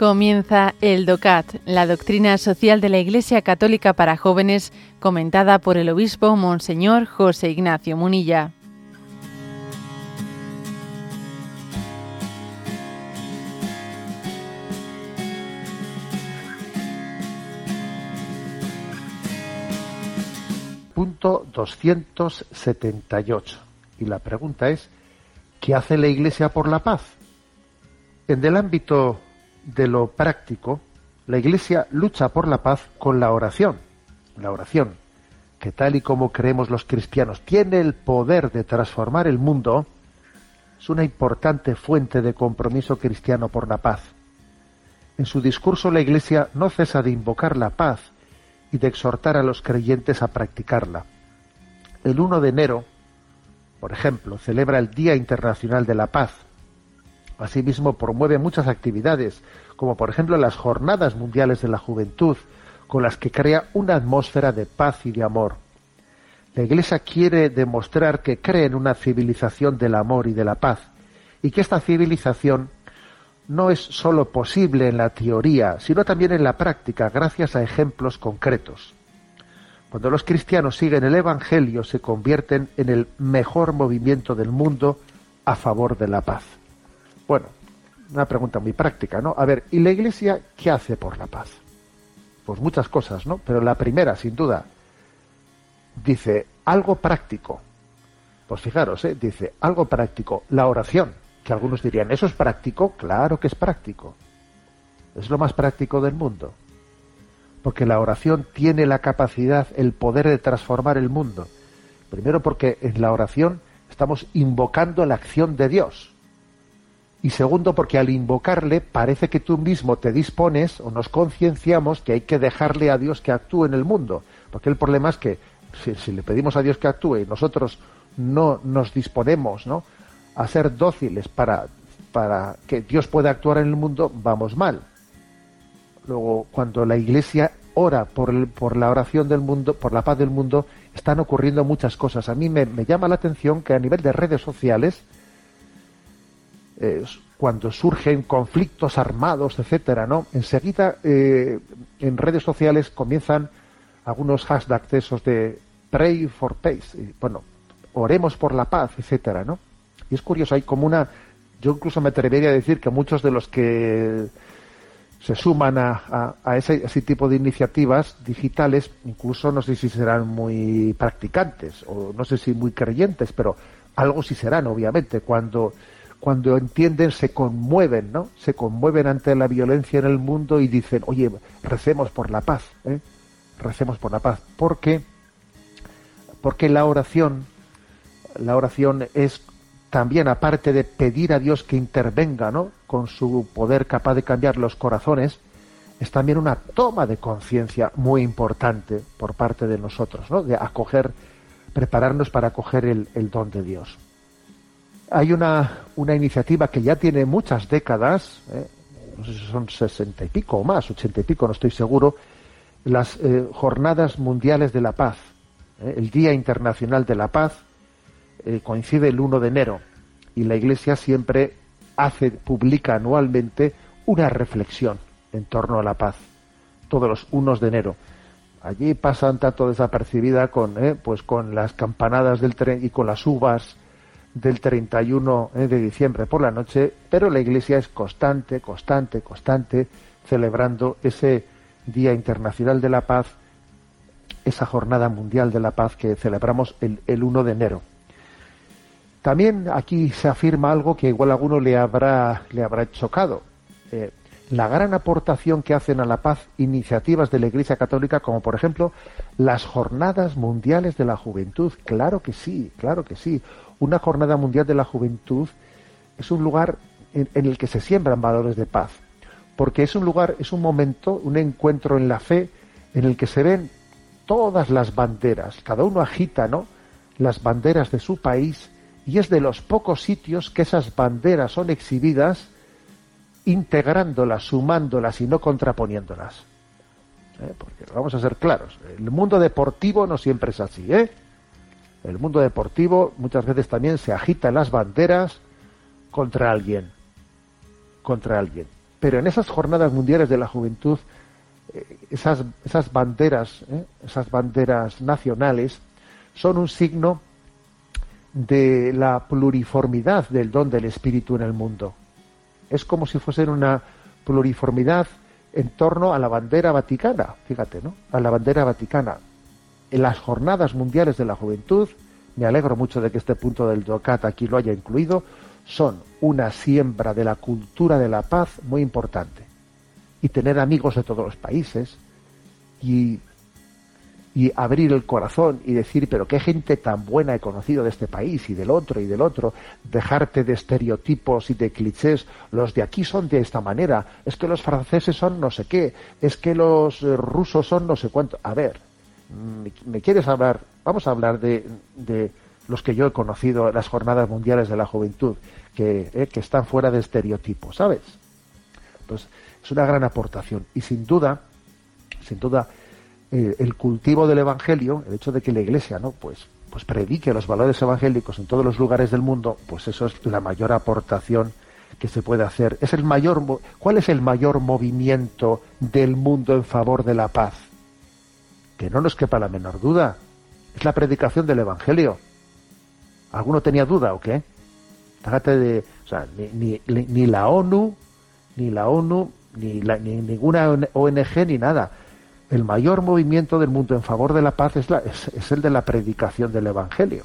Comienza el DOCAT, la doctrina social de la Iglesia Católica para jóvenes, comentada por el obispo Monseñor José Ignacio Munilla. Punto 278. Y la pregunta es, ¿qué hace la Iglesia por la paz? En el ámbito de lo práctico, la Iglesia lucha por la paz con la oración. La oración, que tal y como creemos los cristianos, tiene el poder de transformar el mundo, es una importante fuente de compromiso cristiano por la paz. En su discurso la Iglesia no cesa de invocar la paz y de exhortar a los creyentes a practicarla. El 1 de enero, por ejemplo, celebra el Día Internacional de la Paz, Asimismo, promueve muchas actividades, como por ejemplo las Jornadas Mundiales de la Juventud, con las que crea una atmósfera de paz y de amor. La Iglesia quiere demostrar que cree en una civilización del amor y de la paz, y que esta civilización no es sólo posible en la teoría, sino también en la práctica, gracias a ejemplos concretos. Cuando los cristianos siguen el Evangelio, se convierten en el mejor movimiento del mundo a favor de la paz. Bueno, una pregunta muy práctica, ¿no? A ver, ¿y la Iglesia qué hace por la paz? Pues muchas cosas, ¿no? Pero la primera, sin duda, dice algo práctico. Pues fijaros, ¿eh? dice algo práctico, la oración, que algunos dirían, ¿eso es práctico? Claro que es práctico. Es lo más práctico del mundo. Porque la oración tiene la capacidad, el poder de transformar el mundo. Primero porque en la oración estamos invocando la acción de Dios y segundo porque al invocarle parece que tú mismo te dispones o nos concienciamos que hay que dejarle a Dios que actúe en el mundo. Porque el problema es que si, le pedimos a Dios que actúe y nosotros no nos disponemos ¿no? a ser dóciles para, para que Dios pueda actuar en el mundo, vamos mal. Luego, cuando la Iglesia ora por, el, por la oración del mundo, por la paz del mundo, están ocurriendo muchas cosas. A mí me, me llama la atención que a nivel de redes sociales, cuando surgen conflictos armados, etcétera, ¿no? Enseguida eh, en redes sociales comienzan algunos hashtags esos de pray for peace, bueno, oremos por la paz, etcétera, ¿no? Y es curioso, hay como una, yo incluso me atrevería a decir que muchos de los que se suman a, ese, ese, tipo de iniciativas digitales, incluso no sé si serán muy practicantes o no sé si muy creyentes, pero algo sí serán, obviamente, cuando cuando entienden se conmueven, ¿no? Se conmueven ante la violencia en el mundo y dicen, oye, recemos por la paz, ¿eh? recemos por la paz, porque porque la oración, la oración es también aparte de pedir a Dios que intervenga, ¿no? Con su poder capaz de cambiar los corazones, es también una toma de conciencia muy importante por parte de nosotros, ¿no? De acoger, prepararnos para acoger el, el don de Dios. Hay una, una iniciativa que ya tiene muchas décadas, ¿eh? no sé si son sesenta y pico o más, ochenta y pico, no estoy seguro, las eh, Jornadas Mundiales de la Paz. ¿eh? El Día Internacional de la Paz coincide el 1 de enero y la Iglesia siempre hace, publica anualmente una reflexión en torno a la paz, todos los unos de enero. Allí pasan tanto desapercibida con, pues con las campanadas del tren y con las uvas del 31 eh, de diciembre por la noche, pero la Iglesia es constante, constante, constante, celebrando ese Día Internacional de la Paz, esa Jornada Mundial de la Paz que celebramos el, el 1 de enero. También aquí se afirma algo que igual a alguno le habrá, le habrá chocado. Eh, la gran aportación que hacen a la paz iniciativas de la Iglesia Católica, como por ejemplo las Jornadas Mundiales de la Juventud. Claro que sí, claro que sí una jornada mundial de la juventud es un lugar en, el que se siembran valores de paz, porque es un lugar, es un momento, un encuentro en la fe en el que se ven todas las banderas, cada uno agita, ¿no? Las banderas de su país y es de los pocos sitios que esas banderas son exhibidas integrándolas, sumándolas y no contraponiéndolas. ¿Eh? Porque vamos a ser claros, el mundo deportivo no siempre es así, ¿eh? el mundo deportivo muchas veces también se agitan las banderas contra alguien, contra alguien. Pero en esas jornadas mundiales de la juventud, eh, esas, esas banderas, ¿eh? esas banderas nacionales, son un signo de la pluriformidad del don del Espíritu en el mundo. Es como si fuesen una pluriformidad en torno a la bandera vaticana, fíjate, ¿no? A la bandera vaticana. En las jornadas mundiales de la juventud, me alegro mucho de que este punto del DOCAT aquí lo haya incluido, son una siembra de la cultura de la paz muy importante. Y tener amigos de todos los países y, y abrir el corazón y decir, pero qué gente tan buena he conocido de este país y del otro y del otro, dejarte de estereotipos y de clichés, los de aquí son de esta manera, es que los franceses son no sé qué, es que los eh, rusos son no sé cuánto. A ver, ¿me quieres hablar? Vamos a hablar de, de los que yo he conocido las jornadas mundiales de la juventud, que, eh, que están fuera de estereotipos, ¿sabes? Pues es una gran aportación. Y sin duda, sin duda, eh, el cultivo del Evangelio, el hecho de que la Iglesia, ¿no? Pues, pues predique los valores evangélicos en todos los lugares del mundo, pues eso es la mayor aportación que se puede hacer. Es el mayor, ¿cuál es el mayor movimiento del mundo en favor de la paz? Que no nos quepa la menor duda. Es la predicación del Evangelio. ¿Alguno tenía duda o qué? de, o sea, ni, ni, la ONU, ni la ONU, ni, la, ni ninguna ONG, ni nada. El mayor movimiento del mundo en favor de la paz es, el de la predicación del Evangelio.